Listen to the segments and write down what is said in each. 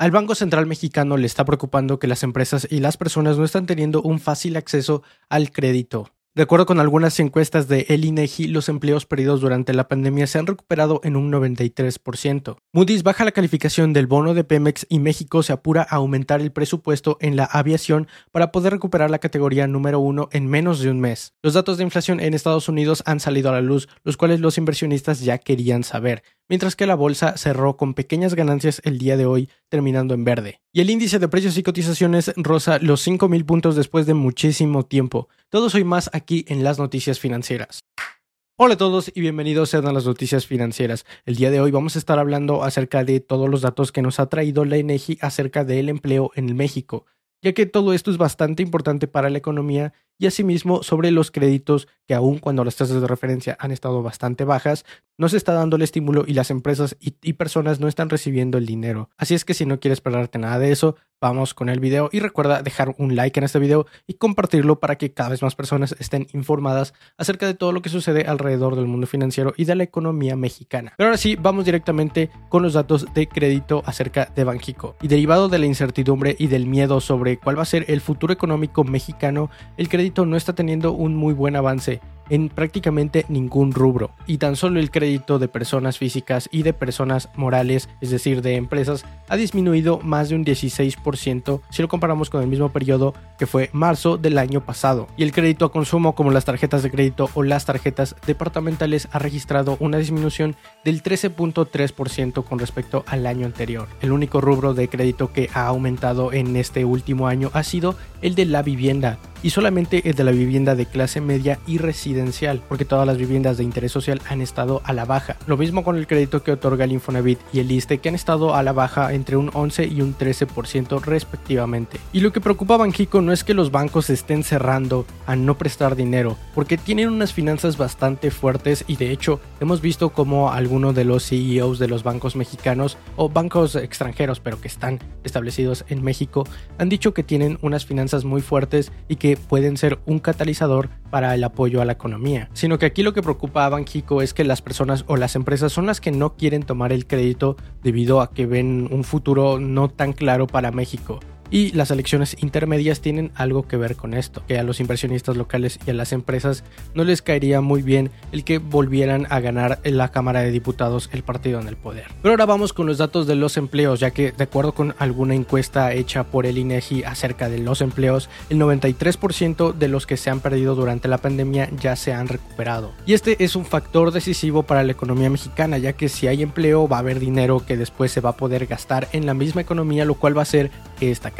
Al Banco Central Mexicano le está preocupando que las empresas y las personas no están teniendo un fácil acceso al crédito. De acuerdo con algunas encuestas de El INEGI, los empleos perdidos durante la pandemia se han recuperado en un 93%. Moody's baja la calificación del bono de Pemex y México se apura a aumentar el presupuesto en la aviación para poder recuperar la categoría número uno en menos de un mes. Los datos de inflación en Estados Unidos han salido a la luz, los cuales los inversionistas ya querían saber mientras que la bolsa cerró con pequeñas ganancias el día de hoy, terminando en verde. Y el índice de precios y cotizaciones rosa los 5.000 puntos después de muchísimo tiempo. Todo soy más aquí en las noticias financieras. Hola a todos y bienvenidos a las noticias financieras. El día de hoy vamos a estar hablando acerca de todos los datos que nos ha traído la INEGI acerca del empleo en México, ya que todo esto es bastante importante para la economía y asimismo sobre los créditos que aun cuando las tasas de referencia han estado bastante bajas, no se está dando el estímulo y las empresas y, personas no están recibiendo el dinero. Así es que si no quieres perderte nada de eso, vamos con el video y recuerda dejar un like en este video y compartirlo para que cada vez más personas estén informadas acerca de todo lo que sucede alrededor del mundo financiero y de la economía mexicana. Pero ahora sí, vamos directamente con los datos de crédito acerca de Banjico. Y derivado de la incertidumbre y del miedo sobre cuál va a ser el futuro económico mexicano, el crédito no está teniendo un muy buen avance en prácticamente ningún rubro. Y tan solo el crédito de personas físicas y de personas morales, es decir, de empresas, ha disminuido más de un 16% si lo comparamos con el mismo periodo que fue marzo del año pasado. Y el crédito a consumo como las tarjetas de crédito o las tarjetas departamentales ha registrado una disminución del 13.3% con respecto al año anterior. El único rubro de crédito que ha aumentado en este último año ha sido el de la vivienda y solamente el de la vivienda de clase media y residencial, porque todas las viviendas de interés social han estado a la baja. Lo mismo con el crédito que otorga el Infonavit y el ISTE, que han estado a la baja entre un 11 y un 13% respectivamente. Y lo que preocupa a Banjico no es que los bancos estén cerrando a no prestar dinero, porque tienen unas finanzas bastante fuertes y de hecho hemos visto como algunos de los CEOs de los bancos mexicanos o bancos extranjeros, pero que están establecidos en México, han dicho que tienen unas finanzas muy fuertes y que pueden ser un catalizador para el apoyo a la economía, sino que aquí lo que preocupa a Banjico es que las personas o las empresas son las que no quieren tomar el crédito debido a que ven un futuro no tan claro para México. Y las elecciones intermedias tienen algo que ver con esto, que a los inversionistas locales y a las empresas no les caería muy bien el que volvieran a ganar en la Cámara de Diputados el partido en el poder. Pero ahora vamos con los datos de los empleos, ya que de acuerdo con alguna encuesta hecha por el INEGI acerca de los empleos, el 93% de los que se han perdido durante la pandemia ya se han recuperado. Y este es un factor decisivo para la economía mexicana, ya que si hay empleo va a haber dinero que después se va a poder gastar en la misma economía, lo cual va a hacer que esta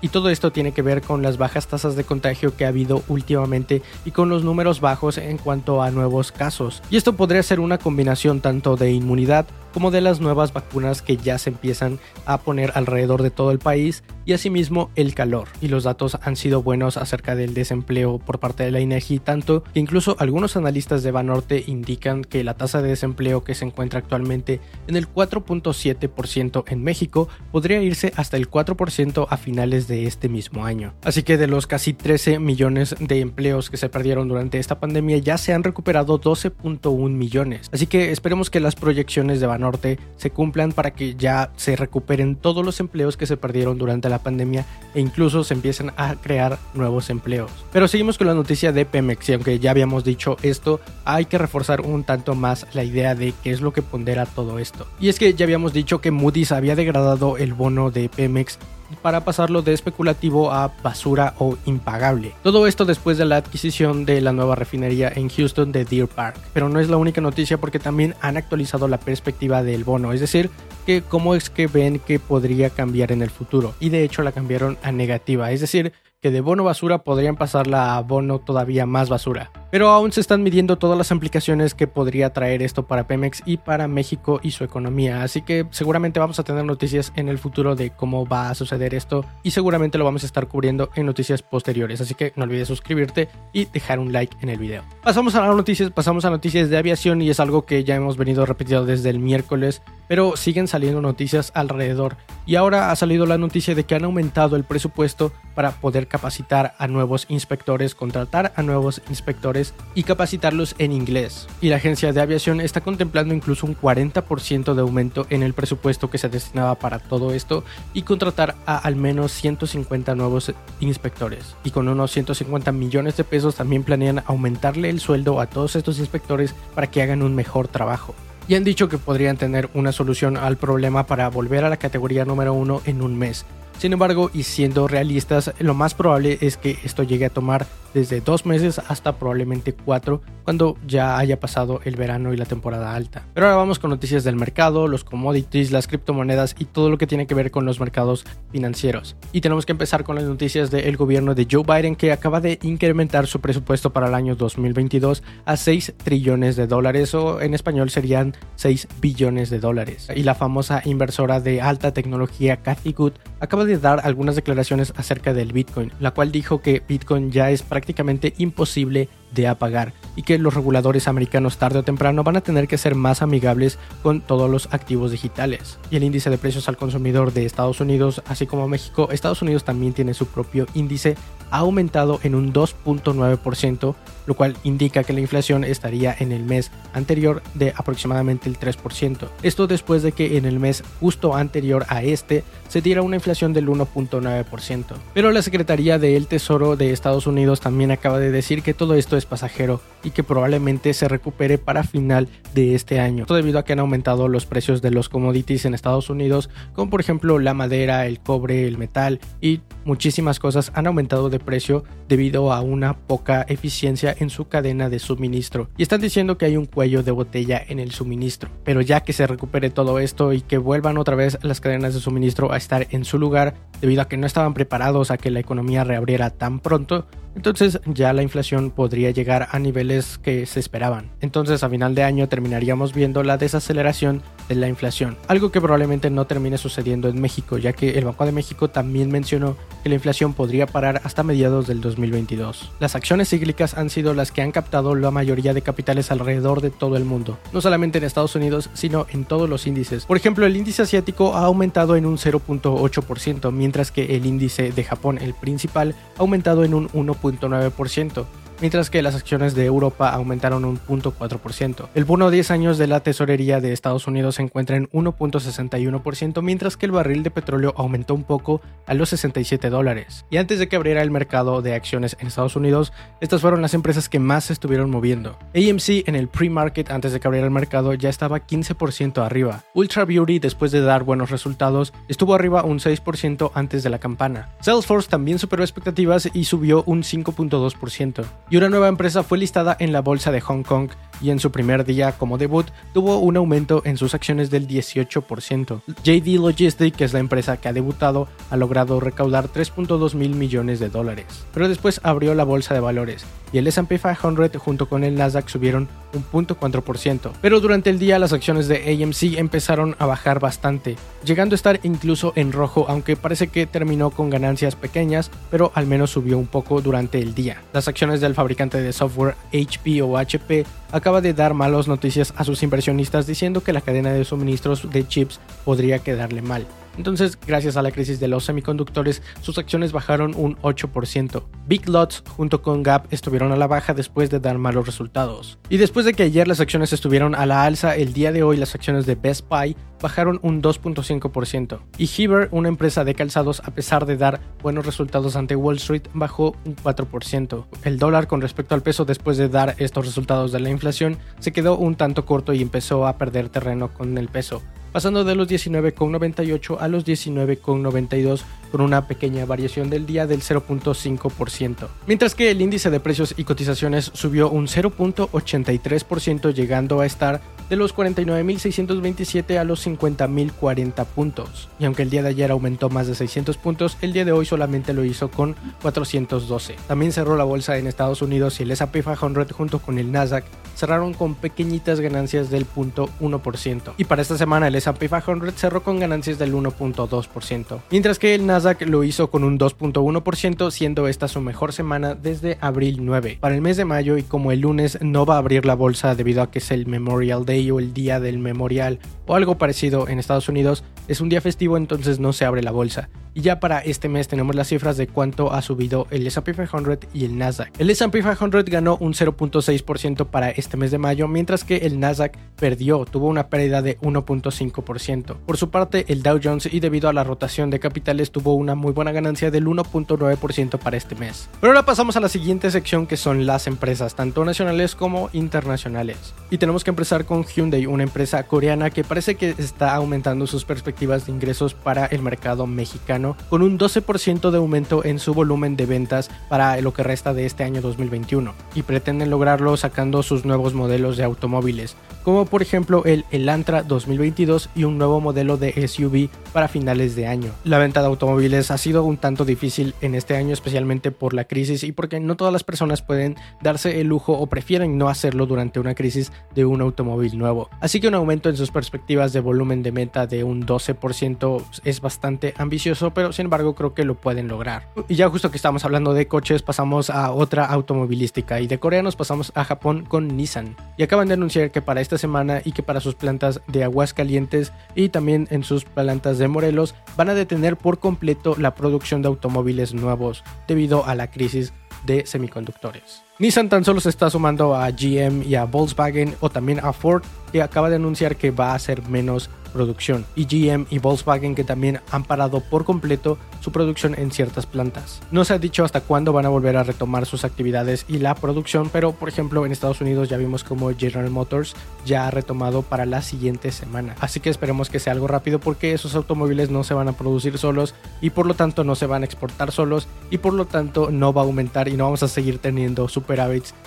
Y todo esto tiene que ver con las bajas tasas de contagio que ha habido últimamente y con los números bajos en cuanto a nuevos casos. Y esto podría ser una combinación tanto de inmunidad como de las nuevas vacunas que ya se empiezan a poner alrededor de todo el país y asimismo el calor. Y los datos han sido buenos acerca del desempleo por parte de la INEGI, tanto que incluso algunos analistas de Banorte indican que la tasa de desempleo que se encuentra actualmente en el 4.7% en México podría irse hasta el 4% a finales de este mismo año. Así que de los casi 13 millones de empleos que se perdieron durante esta pandemia ya se han recuperado 12.1 millones. Así que esperemos que las proyecciones de Banorte Norte se cumplan para que ya se recuperen todos los empleos que se perdieron durante la pandemia e incluso se empiecen a crear nuevos empleos. Pero seguimos con la noticia de Pemex y aunque ya habíamos dicho esto, hay que reforzar un tanto más la idea de qué es lo que pondera todo esto. Y es que ya habíamos dicho que Moody's había degradado el bono de Pemex para pasarlo de especulativo a basura o impagable. Todo esto después de la adquisición de la nueva refinería en Houston de Deer Park. Pero no es la única noticia porque también han actualizado la perspectiva del bono, es decir, que cómo es que ven que podría cambiar en el futuro. Y de hecho la cambiaron a negativa, es decir, que de bono basura podrían pasarla a bono todavía más basura. Pero aún se están midiendo todas las implicaciones que podría traer esto para Pemex y para México y su economía, así que seguramente vamos a tener noticias en el futuro de cómo va a suceder esto y seguramente lo vamos a estar cubriendo en noticias posteriores, así que no olvides suscribirte y dejar un like en el video. Pasamos a las noticias, pasamos a noticias de aviación y es algo que ya hemos venido repitiendo desde el miércoles, pero siguen saliendo noticias alrededor y ahora ha salido la noticia de que han aumentado el presupuesto para poder capacitar a nuevos inspectores, contratar a nuevos inspectores y capacitarlos en inglés. Y la agencia de aviación está contemplando incluso un 40% de aumento en el presupuesto que se destinaba para todo esto y contratar a al menos 150 nuevos inspectores. Y con unos 150 millones de pesos también planean aumentarle el sueldo a todos estos inspectores para que hagan un mejor trabajo y han dicho que podrían tener una solución al problema para volver a la categoría número uno en un mes. Sin embargo, y siendo realistas, lo más probable es que esto llegue a tomar desde dos meses hasta probablemente cuatro cuando ya haya pasado el verano y la temporada alta. Pero ahora vamos con noticias del mercado, los commodities, las criptomonedas y todo lo que tiene que ver con los mercados financieros. Y tenemos que empezar con las noticias del gobierno de Joe Biden que acaba de incrementar su presupuesto para el año 2022 a 6 trillones de dólares o en español serían 6 billones de dólares. Y la famosa inversora de alta tecnología Cathy Good acaba de dar algunas declaraciones acerca del Bitcoin, la cual dijo que Bitcoin ya es prácticamente imposible de apagar y que los reguladores americanos tarde o temprano van a tener que ser más amigables con todos los activos digitales. Y el índice de precios al consumidor de Estados Unidos, así como México, Estados Unidos también tiene su propio índice, ha aumentado en un 2.9%, lo cual indica que la inflación estaría en el mes anterior de aproximadamente el 3%. Esto después de que en el mes justo anterior a este se diera una inflación del 1.9%. Pero la Secretaría del Tesoro de Estados Unidos también acaba de decir que todo esto es pasajero y que probablemente se recupere para final de este año. Todo debido a que han aumentado los precios de los commodities en Estados Unidos, como por ejemplo la madera, el cobre, el metal y muchísimas cosas han aumentado de precio debido a una poca eficiencia en su cadena de suministro. Y están diciendo que hay un cuello de botella en el suministro. Pero ya que se recupere todo esto y que vuelvan otra vez las cadenas de suministro a estar en su lugar, debido a que no estaban preparados a que la economía reabriera tan pronto, entonces ya la inflación podría llegar a niveles que se esperaban. Entonces a final de año terminaríamos viendo la desaceleración de la inflación, algo que probablemente no termine sucediendo en México, ya que el Banco de México también mencionó que la inflación podría parar hasta mediados del 2022. Las acciones cíclicas han sido las que han captado la mayoría de capitales alrededor de todo el mundo, no solamente en Estados Unidos, sino en todos los índices. Por ejemplo, el índice asiático ha aumentado en un 0.8%, mientras que el índice de Japón, el principal, ha aumentado en un 1 0.9%, mientras que las acciones de Europa aumentaron un 0.4%. El bono 10 años de la tesorería de Estados Unidos se encuentra en 1.61%, mientras que el barril de petróleo aumentó un poco a los 67 dólares. Y antes de que abriera el mercado de acciones en Estados Unidos, estas fueron las empresas que más se estuvieron moviendo. AMC en el pre-market antes de que abriera el mercado ya estaba 15% arriba. Ultra Beauty después de dar buenos resultados estuvo arriba un 6% antes de la campana. Salesforce también superó expectativas y subió un 5.2% y una nueva empresa fue listada en la bolsa de Hong Kong y en su primer día como debut tuvo un aumento en sus acciones del 18%. JD Logistic, que es la empresa que ha debutado, ha logrado recaudar 3.2 mil millones de dólares, pero después abrió la bolsa de valores y el S&P 500 junto con el Nasdaq subieron un 0.4%. Pero durante el día las acciones de AMC empezaron a bajar bastante, llegando a estar incluso en rojo, aunque parece que terminó con ganancias pequeñas, pero al menos subió un poco durante el día. Las acciones del fabricante de software HP o HP acaba de dar malas noticias a sus inversionistas diciendo que la cadena de suministros de chips podría quedarle mal. Entonces, gracias a la crisis de los semiconductores, sus acciones bajaron un 8%. Big Lots junto con Gap estuvieron a la baja después de dar malos resultados. Y después de que ayer las acciones estuvieron a la alza, el día de hoy las acciones de Best Buy bajaron un 2.5%. Y Heber, una empresa de calzados, a pesar de dar buenos resultados ante Wall Street, bajó un 4%. El dólar con respecto al peso después de dar estos resultados de la inflación se quedó un tanto corto y empezó a perder terreno con el peso pasando de los 19,98 a los 19,92 con una pequeña variación del día del 0.5%. Mientras que el índice de precios y cotizaciones subió un 0.83% llegando a estar de los 49.627 a los 50.040 puntos. Y aunque el día de ayer aumentó más de 600 puntos, el día de hoy solamente lo hizo con 412. También cerró la bolsa en Estados Unidos y el S&P 500 junto con el Nasdaq cerraron con pequeñitas ganancias del 0.1%. Y para esta semana el S&P 500 cerró con ganancias del 1.2%, mientras que el Nasdaq lo hizo con un 2.1%, siendo esta su mejor semana desde abril 9. Para el mes de mayo y como el lunes no va a abrir la bolsa debido a que es el Memorial Day o el día del memorial o algo parecido en Estados Unidos, es un día festivo entonces no se abre la bolsa. Y ya para este mes tenemos las cifras de cuánto ha subido el S&P 500 y el Nasdaq. El S&P 500 ganó un 0.6% para este mes de mayo, mientras que el Nasdaq perdió, tuvo una pérdida de 1.5%. Por su parte, el Dow Jones y debido a la rotación de capitales tuvo una muy buena ganancia del 1.9% para este mes. Pero ahora pasamos a la siguiente sección que son las empresas, tanto nacionales como internacionales. Y tenemos que empezar con Hyundai, una empresa coreana que parece que está aumentando sus perspectivas de ingresos para el mercado mexicano, con un 12% de aumento en su volumen de ventas para lo que resta de este año 2021, y pretenden lograrlo sacando sus nuevos modelos de automóviles, como por ejemplo el Elantra 2022 y un nuevo modelo de SUV para finales de año. La venta de automóviles ha sido un tanto difícil en este año, especialmente por la crisis y porque no todas las personas pueden darse el lujo o prefieren no hacerlo durante una crisis de un automóvil nuevo. Así que un aumento en sus perspectivas de volumen de meta de un 12% es bastante ambicioso, pero sin embargo creo que lo pueden lograr. Y ya justo que estamos hablando de coches, pasamos a otra automovilística y de Corea nos pasamos a Japón con Nissan. Y acaban de anunciar que para esta semana y que para sus plantas de Aguascalientes y también en sus plantas de Morelos van a detener por completo la producción de automóviles nuevos debido a la crisis de semiconductores. Nissan tan solo se está sumando a GM y a Volkswagen o también a Ford que acaba de anunciar que va a hacer menos producción y GM y Volkswagen que también han parado por completo su producción en ciertas plantas. No se ha dicho hasta cuándo van a volver a retomar sus actividades y la producción, pero por ejemplo en Estados Unidos ya vimos como General Motors ya ha retomado para la siguiente semana. Así que esperemos que sea algo rápido porque esos automóviles no se van a producir solos y por lo tanto no se van a exportar solos y por lo tanto no va a aumentar y no vamos a seguir teniendo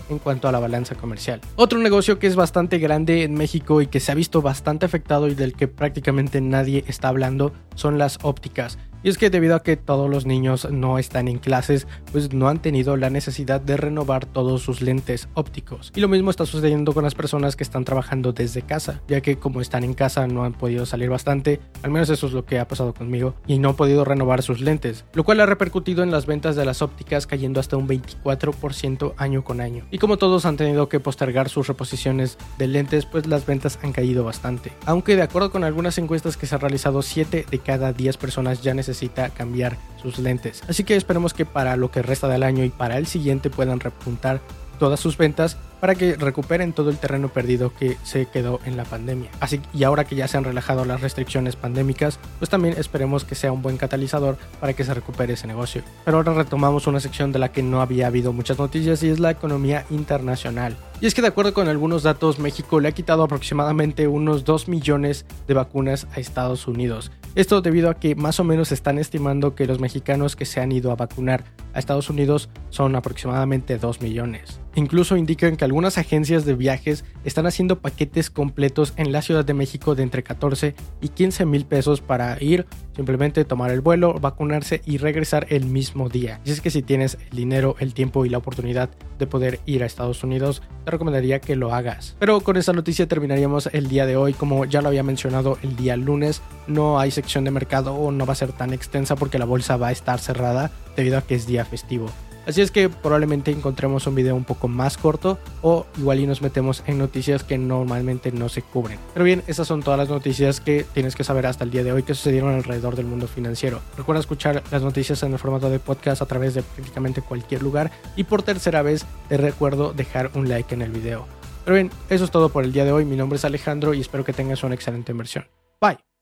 en cuanto a la balanza comercial. Otro negocio que es bastante grande en México y que se ha visto bastante afectado y del que prácticamente nadie está hablando son las ópticas. Y es que debido a que todos los niños no están en clases, pues no han tenido la necesidad de renovar todos sus lentes ópticos. Y lo mismo está sucediendo con las personas que están trabajando desde casa, ya que como están en casa no han podido salir bastante, al menos eso es lo que ha pasado conmigo, y no han podido renovar sus lentes, lo cual ha repercutido en las ventas de las ópticas cayendo hasta un 24% año con año. Y como todos han tenido que postergar sus reposiciones de lentes, pues las ventas han caído bastante. Aunque de acuerdo con algunas encuestas que se han realizado, 7 de cada 10 personas ya necesitan necesita cambiar sus lentes. Así que esperemos que para lo que resta del año y para el siguiente puedan repuntar todas sus ventas para que recuperen todo el terreno perdido que se quedó en la pandemia. Así y ahora que ya se han relajado las restricciones pandémicas, pues también esperemos que sea un buen catalizador para que se recupere ese negocio. Pero ahora retomamos una sección de la que no había habido muchas noticias y es la economía internacional. Y es que de acuerdo con algunos datos, México le ha quitado aproximadamente unos 2 millones de vacunas a Estados Unidos. Esto debido a que más o menos están estimando que los mexicanos que se han ido a vacunar a Estados Unidos son aproximadamente 2 millones. Incluso indican que algunas agencias de viajes están haciendo paquetes completos en la Ciudad de México de entre 14 y 15 mil pesos para ir, simplemente tomar el vuelo, vacunarse y regresar el mismo día. Y es que si tienes el dinero, el tiempo y la oportunidad de poder ir a Estados Unidos, te recomendaría que lo hagas. Pero con esta noticia terminaríamos el día de hoy. Como ya lo había mencionado el día lunes, no hay de mercado o no va a ser tan extensa porque la bolsa va a estar cerrada debido a que es día festivo. Así es que probablemente encontremos un video un poco más corto o igual y nos metemos en noticias que normalmente no se cubren. Pero bien, esas son todas las noticias que tienes que saber hasta el día de hoy que sucedieron alrededor del mundo financiero. Recuerda escuchar las noticias en el formato de podcast a través de prácticamente cualquier lugar y por tercera vez te recuerdo dejar un like en el video. Pero bien, eso es todo por el día de hoy. Mi nombre es Alejandro y espero que tengas una excelente inversión. Bye.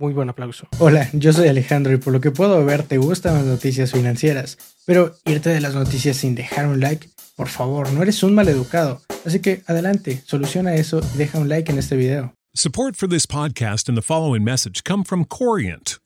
Muy buen aplauso. Hola, yo soy Alejandro y por lo que puedo ver te gustan las noticias financieras, pero irte de las noticias sin dejar un like, por favor, no eres un mal educado. Así que adelante, soluciona eso y deja un like en este video. Support for this podcast and the following message come from Corient